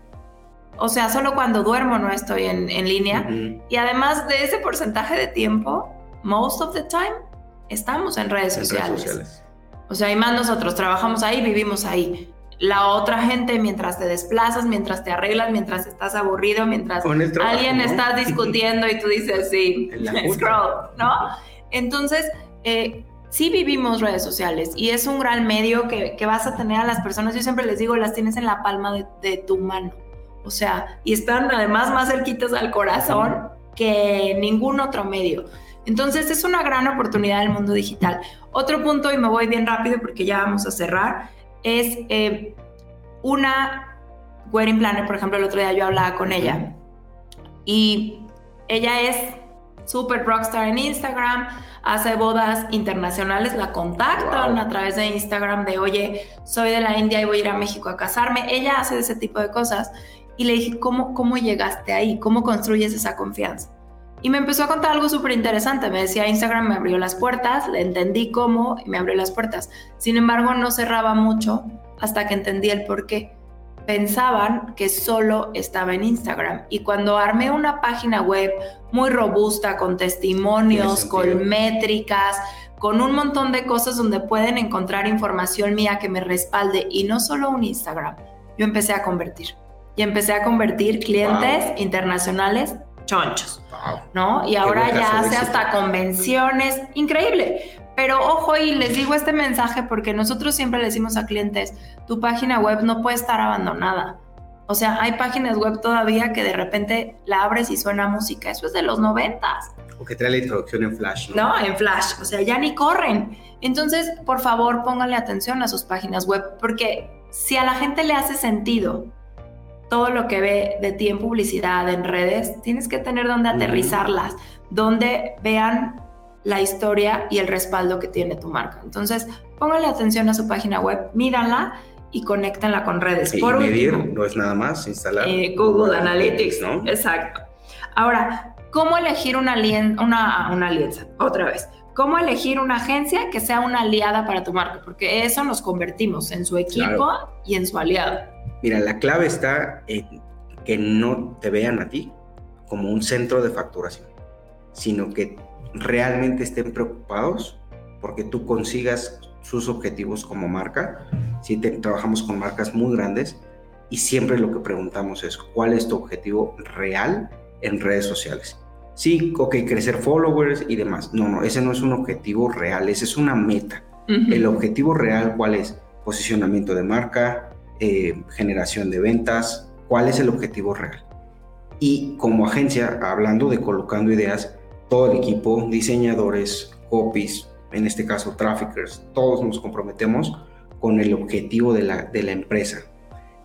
o sea, solo cuando duermo no estoy en, línea. Y además de ese porcentaje de tiempo, most of the time, estamos en redes, sociales. O sea, y más nosotros trabajamos ahí, vivimos ahí. La otra gente mientras te desplazas, mientras te arreglas, mientras estás aburrido, mientras alguien está discutiendo y tú dices, sí, scroll, ¿no? Entonces, eh, sí vivimos redes sociales y es un gran medio que, vas a tener a las personas, yo siempre les digo, las tienes en la palma de, de tu mano. O sea, y están además más cerquitas al corazón que ningún otro medio. Entonces es una gran oportunidad del mundo digital. Otro punto, y me voy bien rápido porque ya vamos a cerrar, es eh, una wedding planner, por ejemplo, el otro día yo hablaba con ella y ella es súper rockstar en Instagram, hace bodas internacionales, la contactan a través de Instagram de, oye, soy de la India y voy a ir a México a casarme. Ella hace ese tipo de cosas. Y le dije, ¿cómo, cómo llegaste ahí? ¿Cómo construyes esa confianza? Y me empezó a contar algo súper interesante. Me decía, Instagram me abrió las puertas, le entendí cómo y me abrió las puertas. Sin embargo, no cerraba mucho hasta que entendí el por qué. Pensaban que solo estaba en Instagram. Y cuando armé una página web muy robusta, con testimonios, con métricas, con un montón de cosas donde pueden encontrar información mía que me respalde y no solo un Instagram, yo empecé a convertir. Y empecé a convertir clientes internacionales chonchos, ¿no? Y ahora ya hace hasta convenciones, increíble. Pero ojo y les digo este mensaje porque nosotros siempre le decimos a clientes, tu página web no puede estar abandonada. O sea, hay páginas web todavía que de repente la abres y suena música. Eso es de los noventas. O que trae la introducción en Flash. ¿no? no, en Flash. O sea, ya ni corren. Entonces, por favor, pónganle atención a sus páginas web porque si a la gente le hace sentido todo lo que ve de ti en publicidad, en redes, tienes que tener donde aterrizarlas, donde vean la historia y el respaldo que tiene tu marca. Entonces, póngale atención a su página web, míranla y conéctenla con redes. Y Por medir no es nada más instalar eh, Google, Analytics, ¿no? Exacto. Ahora, ¿cómo elegir una, una, una alianza? Otra vez. ¿Cómo elegir una agencia que sea una aliada para tu marca? Porque eso nos convertimos en su equipo y en su aliado. Mira, la clave está en que no te vean a ti como un centro de facturación, sino que realmente estén preocupados porque tú consigas sus objetivos como marca. Si trabajamos con marcas muy grandes y siempre lo que preguntamos es cuál es tu objetivo real en redes sociales. Sí, ok, crecer followers y demás. No, no, ese no es un objetivo real, ese es una meta. El objetivo real, ¿cuál es? Posicionamiento de marca, eh, generación de ventas, cuál es el objetivo real. Y como agencia, hablando de colocando ideas, todo el equipo, diseñadores, copies, en este caso traffickers, todos nos comprometemos con el objetivo de la, de la empresa.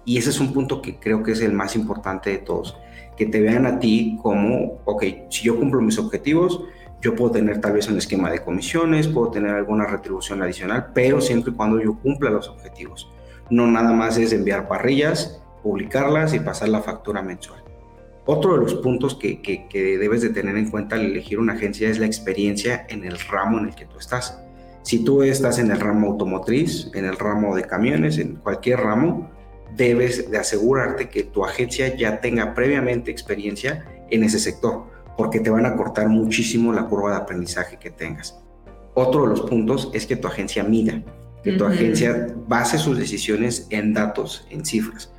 Y ese es un punto que creo que es el más importante de todos, que te vean a ti como, ok, si yo cumplo mis objetivos, yo puedo tener tal vez un esquema de comisiones, puedo tener alguna retribución adicional, pero siempre y cuando yo cumpla los objetivos. No nada más es enviar parrillas, publicarlas y pasar la factura mensual. Otro de los puntos que, debes de tener en cuenta al elegir una agencia es la experiencia en el ramo en el que tú estás. Si tú estás en el ramo automotriz, en el ramo de camiones, en cualquier ramo, debes de asegurarte que tu agencia ya tenga previamente experiencia en ese sector, porque te van a cortar muchísimo la curva de aprendizaje que tengas. Otro de los puntos es que tu agencia mida que tu agencia base sus decisiones en datos, en cifras.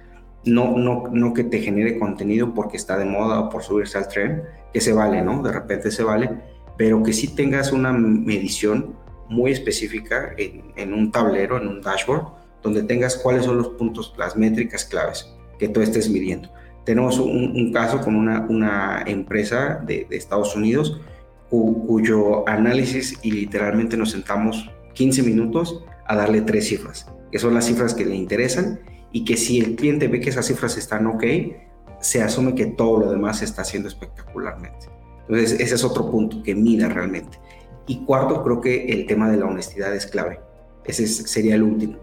No, no, no que te genere contenido porque está de moda o por subirse al tren, que se vale, ¿no? De repente se vale, pero que sí tengas una medición muy específica en, un tablero, en un dashboard, donde tengas cuáles son los puntos, las métricas claves que tú estés midiendo. Tenemos un, caso con una, una empresa de, Estados Unidos cuyo análisis y literalmente nos sentamos 15 minutos a darle tres cifras, que son las cifras que le interesan y que si el cliente ve que esas cifras están ok, se asume que todo lo demás se está haciendo espectacularmente. Entonces, ese es otro punto que mida realmente. Y cuarto, creo que el tema de la honestidad es clave. Ese sería el último.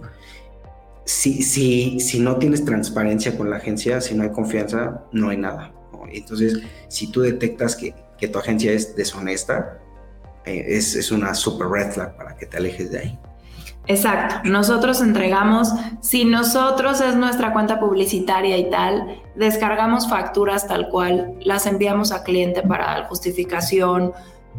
Si, si, si no tienes transparencia con la agencia, si no hay confianza, no hay nada. Entonces, si tú detectas que, que tu agencia es deshonesta, eh, es, es una super red flag para que te alejes de ahí. Exacto, nosotros entregamos, si nosotros es nuestra cuenta publicitaria y tal, descargamos facturas tal cual, las enviamos a cliente para justificación,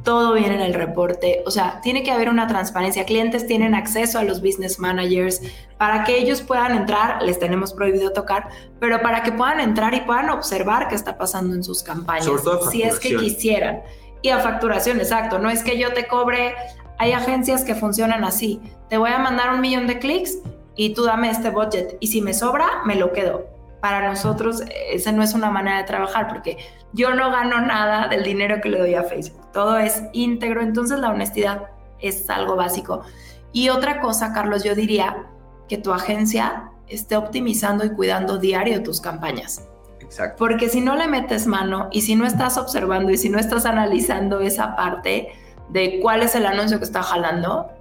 todo viene en el reporte. O sea, tiene que haber una transparencia. Clientes tienen acceso a los business managers para que ellos puedan entrar, les tenemos prohibido tocar, pero para que puedan entrar y puedan observar qué está pasando en sus campañas. si es que quisieran. Y a facturación, exacto. No es que yo te cobre, hay agencias que funcionan así. Te voy a mandar un millón de clics y tú dame este budget. Y si me sobra, me lo quedo para nosotros esa no es una manera de trabajar porque yo no gano nada del dinero que le doy a Facebook. Todo es íntegro, entonces la honestidad es algo básico. Y otra cosa, Carlos, yo diría que tu agencia esté optimizando y cuidando diario tus campañas. Exacto. Porque si no le metes mano y si no estás observando y si no estás analizando esa parte de cuál es el anuncio que está jalando,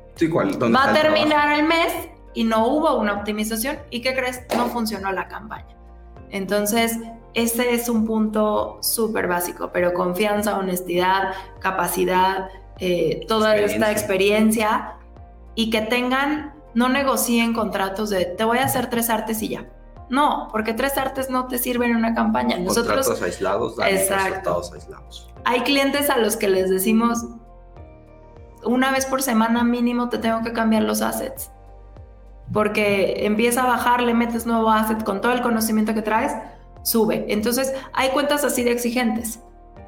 va a terminar el mes y no hubo una optimización y ¿qué crees? No funcionó la campaña. Entonces, ese es un punto súper básico, pero confianza, honestidad, capacidad, eh, toda esta experiencia y que tengan, no negocien contratos de te voy a hacer tres artes y ya. No, porque tres artes no te sirven en una campaña. Nosotros, contratos aislados, exacto. aislados. Hay clientes a los que les decimos una vez por semana mínimo te tengo que cambiar los assets porque empieza a bajar, le metes nuevo asset con todo el conocimiento que traes, sube. Entonces, hay cuentas así de exigentes.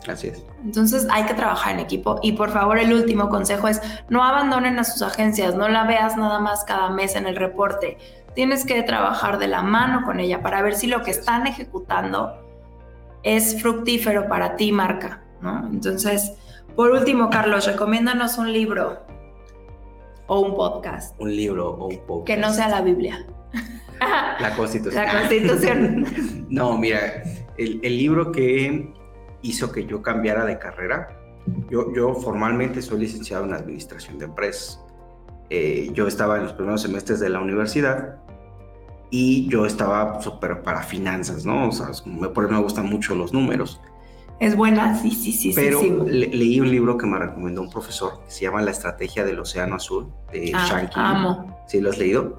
Así es. Entonces hay que trabajar en equipo y por favor el último consejo es no abandonen a sus agencias, no la veas nada más cada mes en el reporte. Tienes que trabajar de la mano con ella para ver si lo que están ejecutando es fructífero para ti, marca. ¿no? Entonces, por último, Carlos, recomiéndanos un libro o un podcast. Un libro o un podcast. Que no sea la Biblia. La Constitución. La Constitución. no, mira, el, libro que hizo que yo cambiara de carrera, yo, yo formalmente soy licenciado en Administración de Empresas. Eh, yo estaba en los primeros semestres de la universidad y yo estaba súper para finanzas, ¿no? O sea, por eso me gustan mucho los números. Es buena, sí, sí, sí. Pero sí, leí un libro que me recomendó un profesor que se llama La Estrategia del Océano Azul de ah, Amo. ¿Sí lo has leído?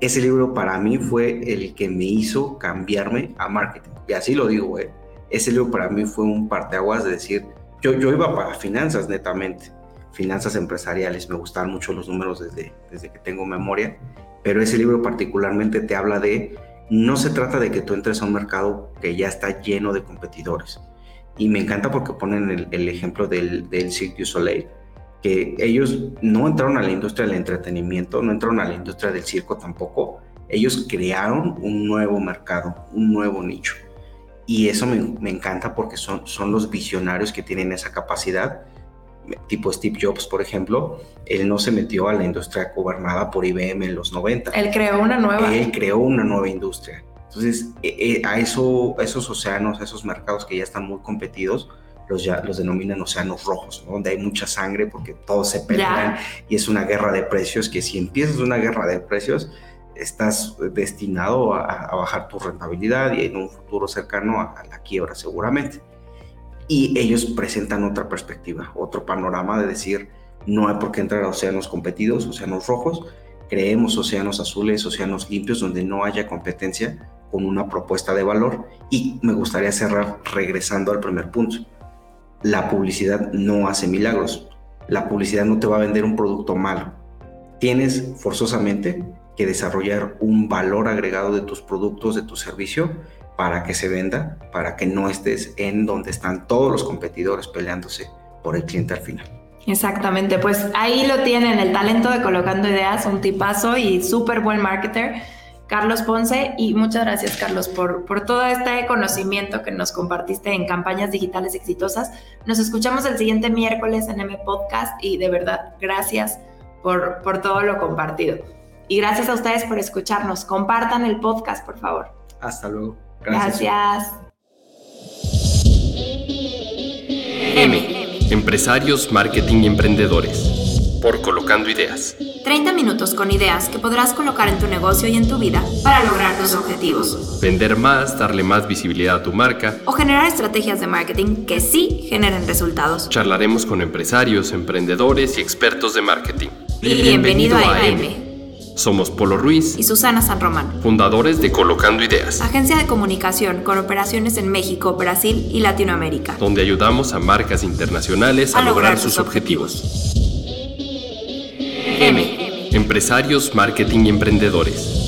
Ese libro para mí fue el que me hizo cambiarme a marketing. Y así lo digo, güey. Ese libro para mí fue un parteaguas de decir, yo, yo iba para finanzas netamente, finanzas empresariales, me gustaban mucho los números desde, desde que tengo memoria, pero ese libro particularmente te habla de, no se trata de que tú entres a un mercado que ya está lleno de competidores, y me encanta porque ponen el, ejemplo del, del Cirque du Soleil, que ellos no entraron a la industria del entretenimiento, no entraron a la industria del circo tampoco. Ellos crearon un nuevo mercado, un nuevo nicho. Y eso me, me encanta porque son, son los visionarios que tienen esa capacidad tipo Steve Jobs, por ejemplo, él no se metió a la industria gobernada por IBM en los 90. Él creó una nueva. Él creó una nueva industria. Entonces, eh, eh, a, eso, esos océanos, a esos mercados que ya están muy competidos, los, ya, los denominan océanos rojos, donde hay mucha sangre porque todos se pelean y es una guerra de precios que si empiezas una guerra de precios, estás destinado a, bajar tu rentabilidad y en un futuro cercano a, la quiebra seguramente. Y ellos presentan otra perspectiva, otro panorama de decir, no hay por qué entrar a océanos competidos, océanos rojos, creemos océanos azules, océanos limpios donde no haya competencia con una propuesta de valor. Y me gustaría cerrar regresando al primer punto. La publicidad no hace milagros. La publicidad no te va a vender un producto malo. Tienes forzosamente que desarrollar un valor agregado de tus productos, de tu servicio, para que se venda, para que no estés en donde están todos los competidores peleándose por el cliente al final. Exactamente, pues ahí lo tienen, el talento de Colocando Ideas, un tipazo y súper buen marketer Carlos Ponce, y muchas gracias, Carlos, por, por todo este conocimiento que nos compartiste en campañas digitales exitosas. Nos escuchamos el siguiente miércoles en M Podcast y de verdad, gracias por, por todo lo compartido. Y gracias a ustedes por escucharnos. Compartan el podcast, por favor. Hasta luego. Gracias. gracias. M. Empresarios, Marketing y Emprendedores. Por Colocando Ideas. 30 minutos con ideas que podrás colocar en tu negocio y en tu vida para lograr tus objetivos. Vender más, darle más visibilidad a tu marca. O generar estrategias de marketing que sí generen resultados. Charlaremos con empresarios, emprendedores y expertos de marketing. Bienvenido, a AM. Somos Polo Ruiz y Susana San Román, fundadores de Colocando Ideas, agencia de comunicación con operaciones en México, Brasil y Latinoamérica, donde ayudamos a marcas internacionales a, lograr, sus objetivos. M. Empresarios, marketing y emprendedores.